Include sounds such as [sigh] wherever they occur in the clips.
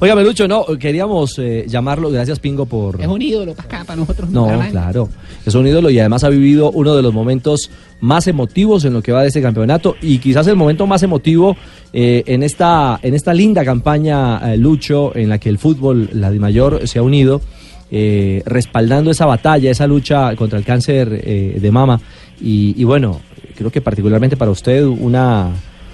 Oiga, Melucho, no, queríamos eh, llamarlo, gracias Pingo por... Es un ídolo para acá, para nosotros. No, Bucaramanga. claro, es un ídolo y además ha vivido uno de los momentos más emotivos en lo que va de este campeonato y quizás el momento más emotivo eh, en, esta, en esta linda campaña, eh, Lucho, en la que el fútbol, la de mayor, se ha unido, eh, respaldando esa batalla, esa lucha contra el cáncer eh, de mama y, y bueno, creo que particularmente para usted una...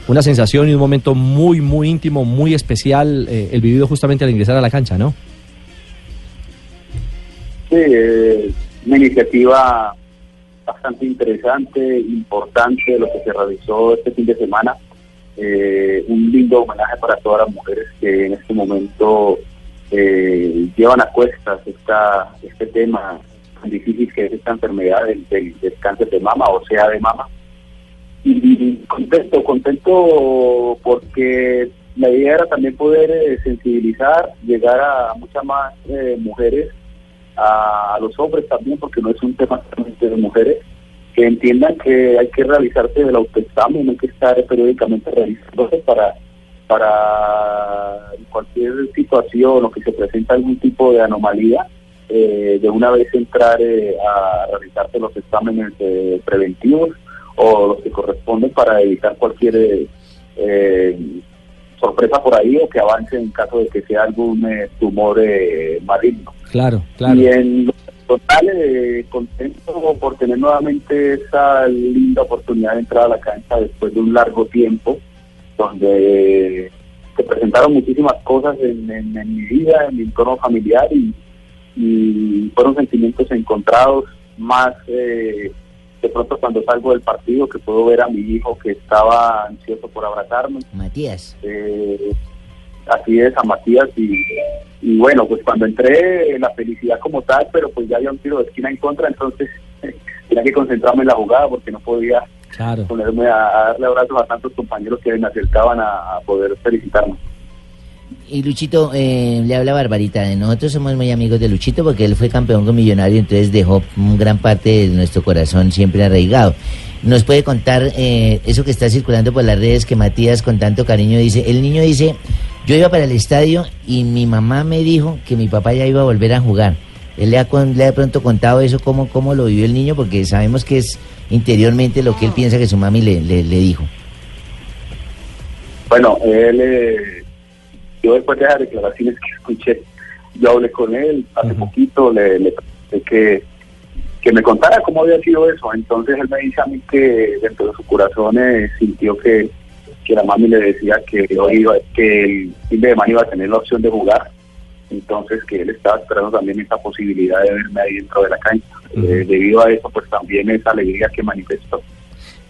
Una sensación y un momento muy, muy íntimo, muy especial, eh, el vivido justamente al ingresar a la cancha, ¿no? Sí, eh, una iniciativa bastante interesante, importante lo que se realizó este fin de semana. Eh, un lindo homenaje para todas las mujeres que en este momento eh, llevan a cuestas esta, este tema tan difícil que es esta enfermedad del, del- del cáncer de mama o sea de mama. Y contento, contento porque la idea era también poder eh, sensibilizar, llegar a muchas más eh, mujeres a, los hombres también, porque no es un tema solamente de mujeres, que entiendan que hay que realizarse el autoexamen, hay que estar periódicamente realizándose para, para cualquier situación o que se presenta algún tipo de anomalía, eh, de una vez entrar eh, a realizarse los exámenes eh, preventivos o los que corresponden para evitar cualquier eh, eh, sorpresa por ahí o que avance en caso de que sea algún eh, tumor eh, maligno. Claro, claro. Y en lo total, eh, contento por tener nuevamente esa linda oportunidad de entrar a la cancha después de un largo tiempo, donde se presentaron muchísimas cosas en, en- en mi vida, en mi entorno familiar, y, y fueron sentimientos encontrados, más eh, de pronto cuando salgo del partido, que puedo ver a mi hijo que estaba ansioso por abrazarme. Matías. Eh, así es, a Matías y, y bueno, pues cuando entré la felicidad como tal, pero pues ya había un tiro de esquina en contra, entonces [laughs] tenía que concentrarme en la jugada porque no podía Claro. ponerme a, a darle abrazos a tantos compañeros que me acercaban a, a poder felicitarme. Y Luchito, eh, le habla Barbarita. Nosotros somos muy amigos de Luchito porque él fue campeón con Millonario, entonces dejó gran parte de nuestro corazón siempre arraigado. ¿Nos puede contar eh, eso que está circulando por las redes que Matías con tanto cariño dice? El niño dice, yo iba para el estadio y mi mamá me dijo que mi papá ya iba a volver a jugar. Él le ha, le ha pronto contado eso, cómo, cómo lo vivió el niño, porque sabemos que es interiormente lo que él piensa que su mami le, le, le dijo. Bueno, él, eh, yo después de las declaraciones que escuché, yo hablé con él hace poquito, le, le pregunté que, que me contara cómo había sido eso. Entonces él me dice a mí que dentro de su corazón eh, sintió que, que la mami le decía que, hoy iba, que el fin de semana iba a tener la opción de jugar. Entonces que él estaba esperando también esa posibilidad de verme ahí dentro de la cancha. Eh, debido a eso, pues también esa alegría que manifestó.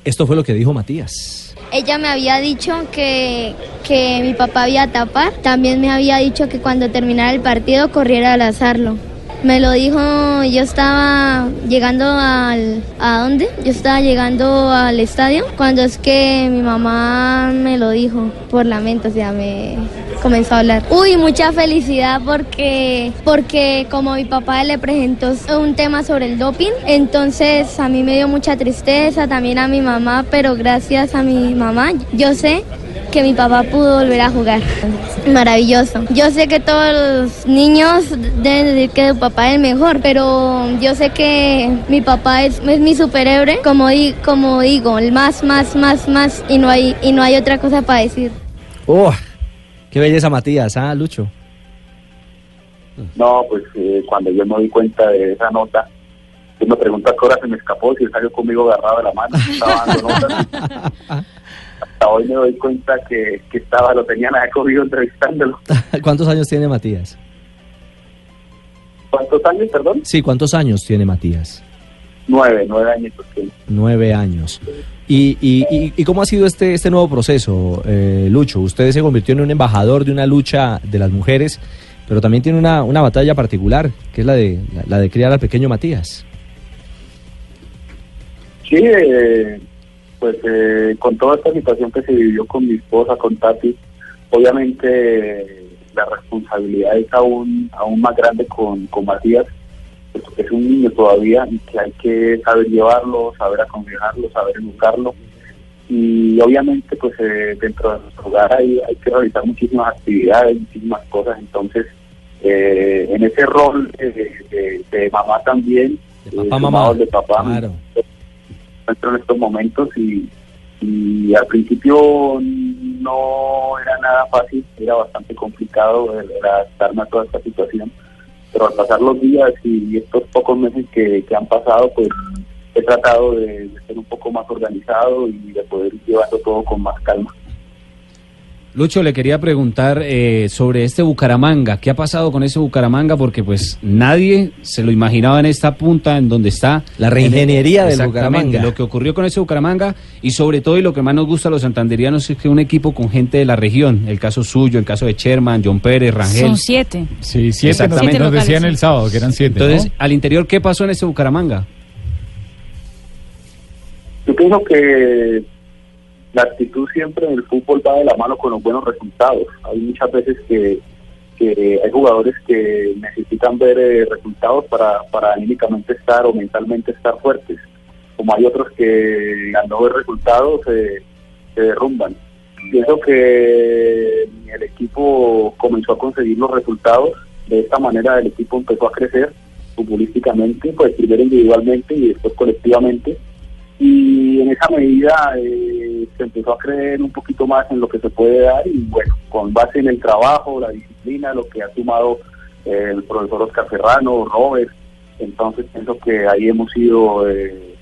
Esto fue lo que dijo Matías. Ella me había dicho que, que mi papá había tapar. También me había dicho que cuando terminara el partido corriera a lanzarlo. Me lo dijo, yo estaba llegando al... ¿A dónde? Yo estaba llegando al estadio cuando es que mi mamá me lo dijo por lamento, o sea, me comenzó a hablar. Uy, mucha felicidad porque, porque como mi papá le presentó un tema sobre el doping, entonces a mí me dio mucha tristeza, también a mi mamá, pero gracias a mi mamá yo sé que mi papá pudo volver a jugar. Maravilloso. Yo sé que todos los niños deben decir que su papá es el mejor, pero yo sé que mi papá es, es mi superhéroe, como, di- como digo, el más, más, más, más, y no hay, y no hay otra cosa para decir. ¡Oh! ¡Qué belleza, Matías! ¿Ah, Lucho? No, pues eh, cuando yo me di cuenta de esa nota, yo me pregunto a qué hora se me escapó, si él salió conmigo agarrado de la mano, estaba dando notas. [laughs] Hasta hoy me doy cuenta que, que estaba, lo tenían cogido entrevistándolo. [laughs] ¿Cuántos años tiene Matías? ¿Cuántos años, perdón? Sí, ¿cuántos años tiene Matías? Nueve, nueve años. Nueve años. ¿Y, y, y, y cómo ha sido este, este nuevo proceso, eh, Lucho? Usted se convirtió en un embajador de una lucha de las mujeres, pero también tiene una, una batalla particular, que es la de, la, la de criar al pequeño Matías. Sí, eh, pues eh, con toda esta situación que se vivió con mi esposa, con Tati, obviamente eh, la responsabilidad es aún, aún más grande con, con Matías, puesto que es un niño todavía y que hay que saber llevarlo, saber aconsejarlo, saber educarlo. Y obviamente pues eh, dentro de nuestro hogar hay, hay que realizar muchísimas actividades, muchísimas cosas, entonces eh, en ese rol de, de- de mamá también, De eh, papá, mamá. de papá, Claro. Encuentro en estos momentos y, al principio no era nada fácil, era bastante complicado adaptarme a toda esta situación, pero al pasar los días y estos pocos meses que, han pasado, pues he tratado de ser un poco más organizado y de poder llevarlo todo con más calma. Lucho, le quería preguntar eh, sobre este Bucaramanga. ¿Qué ha pasado con ese Bucaramanga? Porque pues nadie se lo imaginaba en esta punta en donde está. La reingeniería En- del Bucaramanga. Lo que ocurrió con ese Bucaramanga y sobre todo y lo que más nos gusta a los santanderianos es que un equipo con gente de la región. El caso suyo, el caso de Sherman, John Pérez, Rangel. Son siete. Sí, siete nos, Exactamente. nos decían el sábado que eran siete. ¿no? Entonces, al interior, ¿qué pasó en ese Bucaramanga? Yo pienso que la actitud siempre en el fútbol va de la mano con los buenos resultados. Hay muchas veces que, que hay jugadores que necesitan ver eh, resultados para, para anímicamente estar o mentalmente estar fuertes, como hay otros que al no ver resultados eh, se derrumban. Pienso que el equipo comenzó a conseguir los resultados, de esta manera el equipo empezó a crecer futbolísticamente, pues primero individualmente y después colectivamente y en esa medida eh, se empezó a creer un poquito más en lo que se puede dar y bueno, con base en el trabajo, la disciplina, lo que ha sumado eh, el profesor Oscar Ferrano, Robert, entonces pienso que ahí hemos ido eh,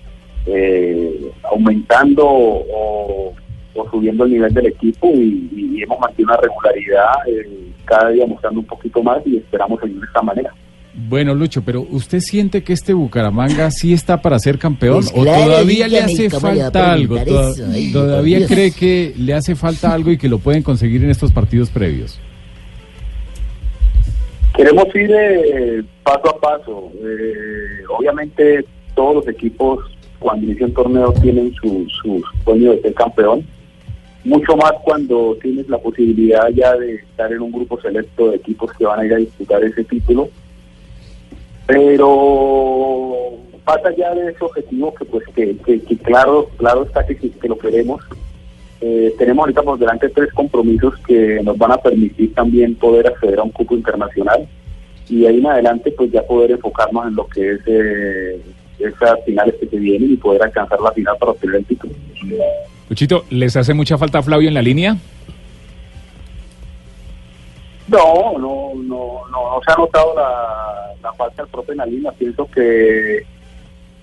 eh, aumentando o, o subiendo el nivel del equipo y, y hemos mantenido una regularidad eh, cada día mostrando un poquito más y esperamos seguir de esta manera. Bueno, Lucho, pero ¿usted siente que este Bucaramanga sí está para ser campeón? Pues ¿O claro, todavía le hace ¿cómo le va a falta algo? Toda-? Ay, ¿Todavía Dios. cree que le hace falta algo y que lo pueden conseguir en estos partidos previos? Queremos ir eh, paso a paso. Eh, obviamente todos los equipos cuando inician torneos tienen su, su sueño de ser campeón. Mucho más cuando tienes la posibilidad ya de estar en un grupo selecto de equipos que van a ir a disputar ese título. Pero pasa ya de ese objetivo que pues que, claro, claro está que, lo queremos. Eh, tenemos ahorita por delante tres compromisos que nos van a permitir también poder acceder a un cupo internacional y ahí en adelante pues ya poder enfocarnos en lo que es eh, esas finales que se vienen y poder alcanzar la final para obtener el título. Luchito, ¿les hace mucha falta Flavio en la línea? No, no, no, no, no se ha notado la, falta del profe línea. Pienso que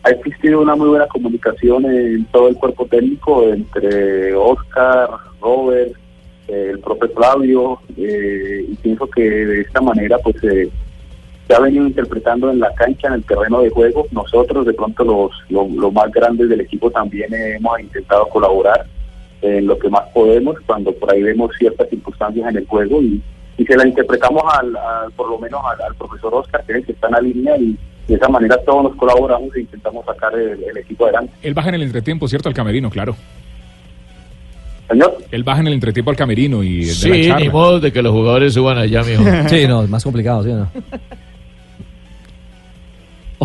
ha existido una muy buena comunicación en todo el cuerpo técnico entre Oscar, Robert, eh, el profe Flavio, eh, y pienso que de esta manera pues eh, se ha venido interpretando en la cancha, en el terreno de juego. Nosotros, de pronto los, los, los más grandes del equipo también hemos intentado colaborar en lo que más podemos cuando por ahí vemos ciertas circunstancias en el juego y, y se la interpretamos al, al- por lo menos al, al profesor Oscar, que es el que está en la línea y de esa manera todos nos colaboramos e intentamos sacar el, el equipo adelante. Él baja en el entretiempo, ¿cierto? Al camerino, claro. Señor. Él baja en el entretiempo al camerino y de Sí, la charla. ni modo de que los jugadores suban allá, mijo. [laughs] Sí, no, es más complicado, ¿sí o no?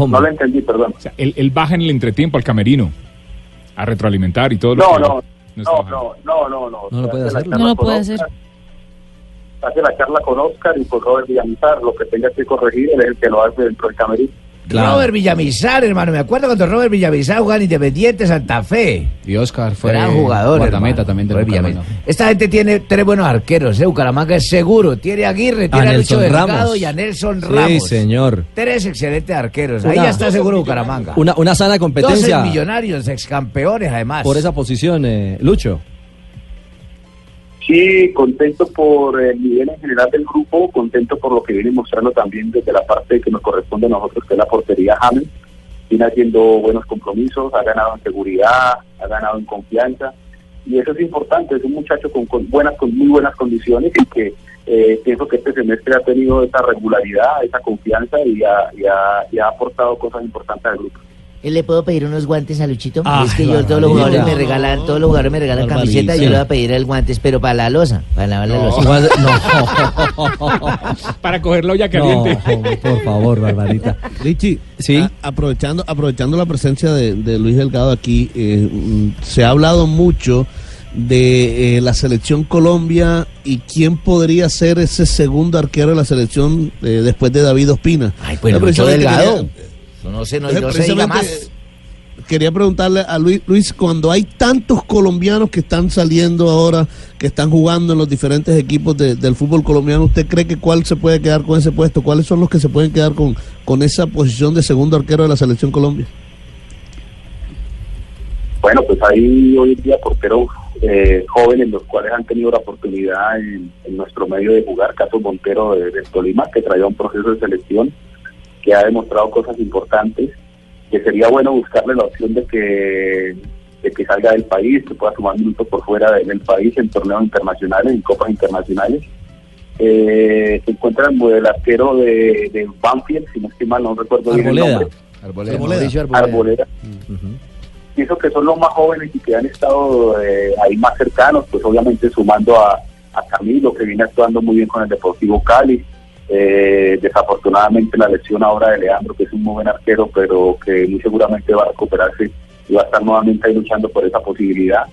No lo entendí, perdón. O sea, él, él baja en el entretiempo al camerino a retroalimentar y todo lo No, que... no, no, no, no, no, no. No lo puede Hace la hacer. No lo puede Oscar, hacer. Hace la charla con Oscar y con Robert Villamizar, lo que tenga que corregir, él es el que lo hace dentro del camerino. Robert Villamizar, hermano. Me acuerdo cuando Robert Villamizar jugaba en Independiente Santa Fe. Y Oscar fue Gran jugador. guardameta también. Villamizar. Esta gente tiene tres buenos arqueros. ¿eh? Bucaramanga es seguro. Tiene a Aguirre, tiene a, Lucho Delgado Ramos. y a Nelson Sí, Ramos. señor. Tres excelentes arqueros. Ahí ya está seguro Bucaramanga. Una, una sana competencia Dos millonarios, excampeones además. por esa posición, eh, Lucho. Sí, contento por el nivel en general del grupo, contento por lo que viene mostrando también desde la parte que nos corresponde a nosotros, que es la portería James. viene haciendo buenos compromisos, ha ganado en seguridad, ha ganado en confianza y eso es importante, es un muchacho con, con buenas, con muy buenas condiciones y que eh, pienso que este semestre ha tenido esa regularidad, esa confianza y ha, y ha, y ha aportado cosas importantes al grupo. ¿Eh, ¿Le puedo pedir unos guantes a Luchito? Ay, es que yo todos los jugadores me regalan, todos los jugadores me regalan camiseta yo le voy a pedir el guantes, pero para la losa, para lavar la losa. Igual- [laughs] Para cogerlo ya no, caliente. no, por favor, Barbarita. Richie, Sí. a- aprovechando, aprovechando la presencia de, de Luis Delgado aquí, eh, mm, se ha hablado mucho de eh, la selección Colombia y quién podría ser ese segundo arquero de la selección eh, después de David Ospina. Ay, pues Lucho Delgado. quería- No sé, no, Entonces, no se diga más. Quería preguntarle a Luis, Luis, cuando hay tantos colombianos que están saliendo ahora, que están jugando en los diferentes equipos de- del fútbol colombiano, ¿usted cree que cuál se puede quedar con ese puesto? ¿Cuáles son los que se pueden quedar con, con esa posición de segundo arquero de la selección Colombia? Bueno, pues hay hoy en día porteros eh, jóvenes los cuales han tenido la oportunidad en, en nuestro medio de jugar, caso Montero de, de Tolima, que traía un proceso de selección que ha demostrado cosas importantes, que sería bueno buscarle la opción de que de que salga del país, que pueda tomar minutos por fuera de- del país en torneos internacionales, en copas internacionales. Eh, se encuentra el, arquero de, de Banfield, si no estoy mal, no recuerdo bien el Arboleda. nombre. Arboleda. Mauricio Arboleda. Arboleda. Pienso que son los más jóvenes y que han estado eh, ahí más cercanos, pues obviamente sumando a, a Camilo, que viene actuando muy bien con el Deportivo Cali. Eh, desafortunadamente la lesión ahora de Leandro, que es un muy buen arquero, pero que muy seguramente va a recuperarse y va a estar nuevamente ahí luchando por esa posibilidad.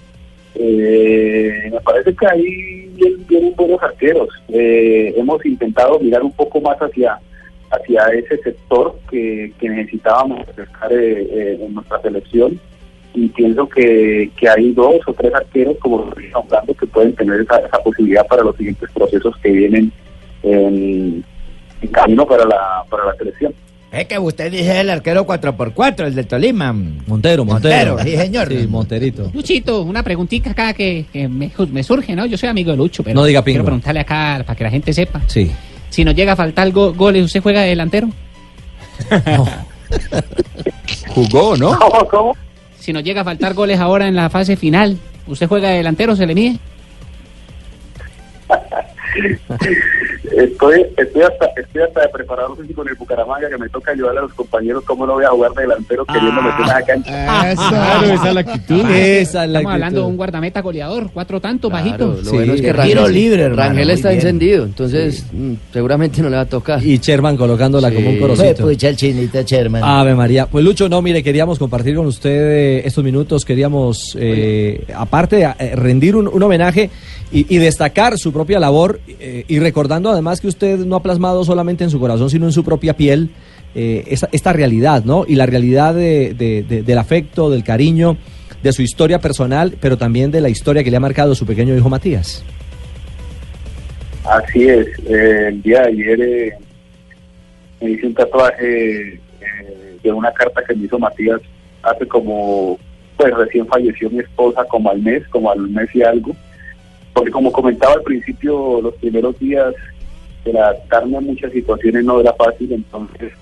Eh, me parece que ahí vienen, buenos arqueros. Eh, hemos intentado mirar un poco más hacia hacia ese sector que, que necesitábamos acercar eh, eh, en nuestra selección y pienso que, que hay dos o tres arqueros como hablando que pueden tener esa, esa posibilidad para los siguientes procesos que vienen en, en camino para la para la selección. Es que usted dice el arquero 4x4, el del Tolima. Montero, Montero. Montero, sí, señor. Sí, Monterito. Luchito, una preguntita acá que, que me, me surge, ¿no? Yo soy amigo de Lucho, pero No diga quiero preguntarle acá para que la gente sepa. Sí. Si nos llega a faltar go- goles, ¿usted juega de delantero? Jugó, ¿no? [laughs] ¿Cómo, cómo? Si nos llega a faltar goles ahora en la fase final, ¿usted juega de delantero, se le mide? [laughs] [laughs] Estoy, estoy, hasta, estoy hasta de físico en el Bucaramanga que me toca ayudar a los compañeros cómo no voy a jugar de delantero queriendo meter a la cancha. Claro, esa es la actitud. Esa es la Estamos hablando de actitud. un guardameta goleador, cuatro tantos, Claro, bajito. lo Sí, bueno es que el Rangel, tiro libre, hermano, Rangel está bien. encendido, entonces mm, seguramente no le va a tocar. Y Sherman colocándola como un corocito. pucha el chinito Sherman. Ave María. Pues Lucho, no, mire, queríamos compartir con usted eh, estos minutos, queríamos, eh, aparte, eh, rendir un, un homenaje y, y destacar su propia labor eh, y recordando además que usted no ha plasmado solamente en su corazón, sino en su propia piel eh, esta realidad, ¿no? Y la realidad de- de- de- del afecto, del cariño, de su historia personal, pero también de la historia que le ha marcado su pequeño hijo Matías. Así es, eh, el día de ayer eh, me hice un tatuaje de una carta que me hizo Matías hace como, pues recién falleció mi esposa como al mes, como al mes y algo, porque como comentaba al principio, los primeros días adaptarme a muchas situaciones no era fácil, entonces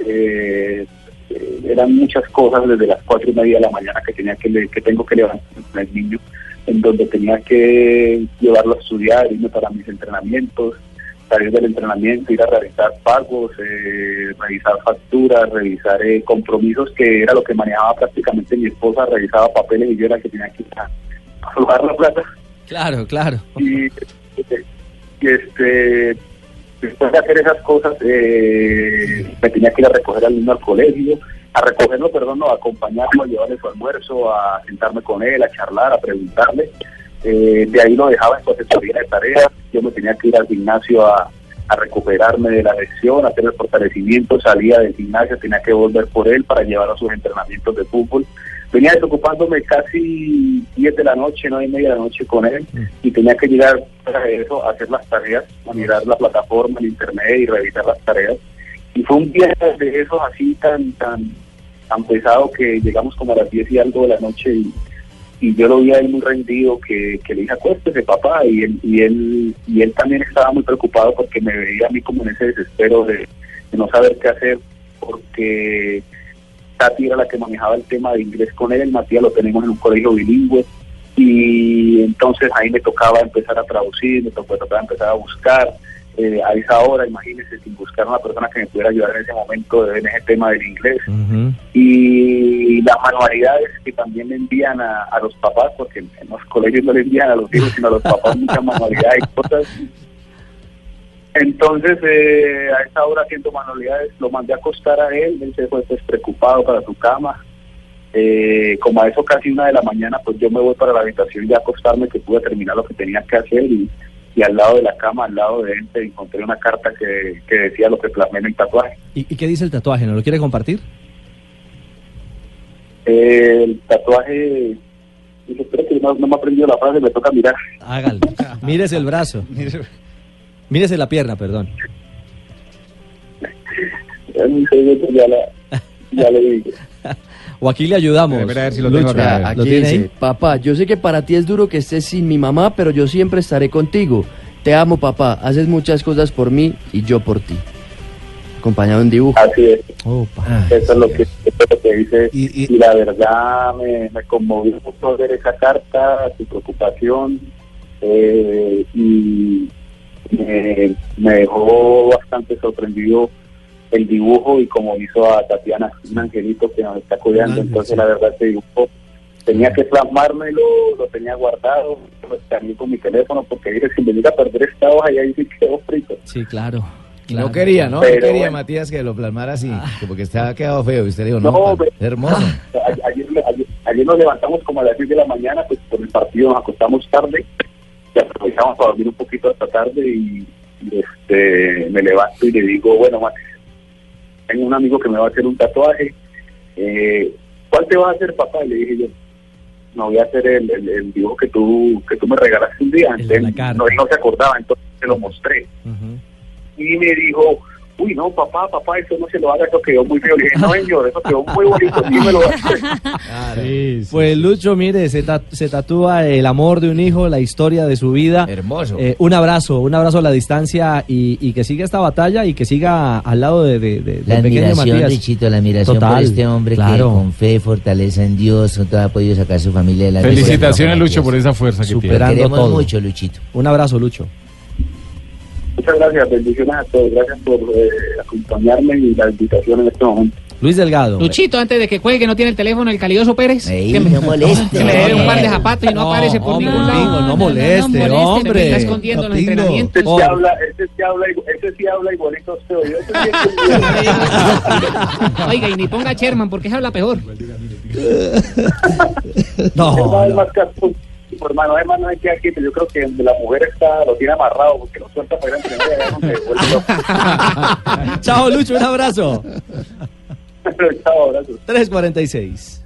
eh, eh, eran muchas cosas desde las cuatro y media de la mañana que tenía que, que tengo que levantar el niño, en donde tenía que llevarlo a estudiar, irme para mis entrenamientos, salir del entrenamiento, ir a realizar pagos, eh, revisar facturas, revisar eh, compromisos, que era lo que manejaba prácticamente mi esposa, revisaba papeles y yo era el que tenía que ir a, a la plata Claro, claro. y, este después de hacer esas cosas eh, me tenía que ir a recoger al niño al colegio a recogerlo perdón no a acompañarlo a llevarle su almuerzo a sentarme con él a charlar a preguntarle Eh, de ahí lo dejaba en su asesoría de tareas yo me tenía que ir al gimnasio a, a recuperarme de la lesión, a hacer el fortalecimiento, salía del gimnasio, tenía que volver por él para llevarlo a sus entrenamientos de fútbol. Venía desocupándome casi 10 de la noche, 9 y media de la noche con él y tenía que llegar para eso, a hacer las tareas, mirar la plataforma, el internet y revisar las tareas. Y fue un día de esos así tan, tan, tan pesado que llegamos como a las 10 y algo de la noche y, y yo lo vi a él muy rendido que, que le dije acuéstese papá y él, y él y él también estaba muy preocupado porque me veía a mí como en ese desespero de, de no saber qué hacer porque Tati era la que manejaba el tema de inglés con él, Matías lo tenemos en un colegio bilingüe y entonces ahí me tocaba empezar a traducir, me tocaba, tocaba empezar a buscar. eh, a esa hora, imagínense, sin buscar una persona que me pudiera ayudar en ese momento en ese tema del inglés. Y las manualidades que también le envían a, a los papás, porque en los colegios no le envían a los hijos, sino a los papás muchas manualidades y cosas. Entonces, eh, a esa hora haciendo manualidades, lo mandé a acostar a él, él se fue pues, preocupado para su cama. Eh, como a eso casi una de la mañana, pues yo me voy para la habitación y a acostarme, que pude terminar lo que tenía que hacer y, y al lado de la cama, al lado de él, encontré una carta que, que decía lo que plasmé en el tatuaje. ¿Y, y qué dice el tatuaje? ¿No lo quiere compartir? Eh, el tatuaje, dice, espera que no, no me ha aprendido la frase, me toca mirar. Hágalo. [laughs] Mírese el brazo. [laughs] Mírese la pierna, perdón. [laughs] En ya, la, ya le digo. O aquí le ayudamos. Lucho, Vea, ¿lo aquí tiene dice, ahí? papá, yo sé que para ti es duro que estés sin mi mamá, pero yo siempre estaré contigo. Te amo, papá. Haces muchas cosas por mí y yo por ti. Acompañado de un dibujo. Así es. Eso es lo que, eso es lo que dice. Y, la verdad me, me conmovió mucho ver esa carta, su preocupación. eh, y me, me dejó bastante sorprendido el dibujo y como hizo a Tatiana, un angelito que nos está cuidando. Entonces, la verdad, ese dibujo tenía que plasmármelo, lo tenía guardado, lo escaneé con mi teléfono porque dije, si me llega a perder esta hoja, y ahí sí quedó frito. Sí, claro. No quería, ¿no? Pero no quería bueno. Matías que lo plasmara así, porque estaba quedado feo. Y usted dijo, no, No, hermoso. [laughs] Ayer, ayer, ayer nos levantamos como a las 10 de la mañana, pues por el partido nos acostamos tarde, y aprovechamos para dormir un poquito hasta tarde y, y, este me levanto y le digo, bueno, Max, tengo un amigo que me va a hacer un tatuaje, eh, ¿cuál te va a hacer papá? Y le dije yo, no voy a hacer el, el, el dibujo que tú que tú me regalaste un día, entonces, no, él no se acordaba, entonces se lo mostré y me dijo, uy, no, papá, papá, eso no se lo haga, eso quedó muy feo. Le dije, no, señor, eso quedó muy bonito, sí me lo va a hacer. [laughs] Pues Lucho, mire, se, ta- se tatúa el amor de un hijo, la historia de su vida. Hermoso. Eh, un abrazo, un abrazo a la distancia y, y que siga esta batalla y que siga al lado de, de- de- La del pequeño admiración, Matías. Richito, la admiración por Total, este hombre que claro. con fe, fortaleza en Dios, con todo ha podido sacar su familia de la Felicitaciones, Lucho, por esa fuerza que tiene. Superando Queremos todo. mucho, Luchito. Un abrazo, Lucho. Muchas gracias, bendiciones a todos, gracias por eh, acompañarme y la invitación en este momento. Luis Delgado. Luchito, antes de que cuelgue, no tiene el teléfono el calidoso Pérez. Ey, que me, no moleste. que me debe un par de zapatos y no, aparece por hombre, ningún lado. no moleste, Me hombre. está escondiendo en los entrenamientos. Ese sí habla, ese sí habla, ese sí habla igualito a usted. Yo ese sí es [laughs] Oiga, y ni ponga Sherman, porque se habla peor. [laughs] No, Hermano, tiempo, hermano. Además, no hay que aquí, yo creo que la mujer está, lo tiene amarrado porque lo suelta para ir a entrenar. Chao, Lucho, un abrazo. [laughs] Chao, abrazo. 346.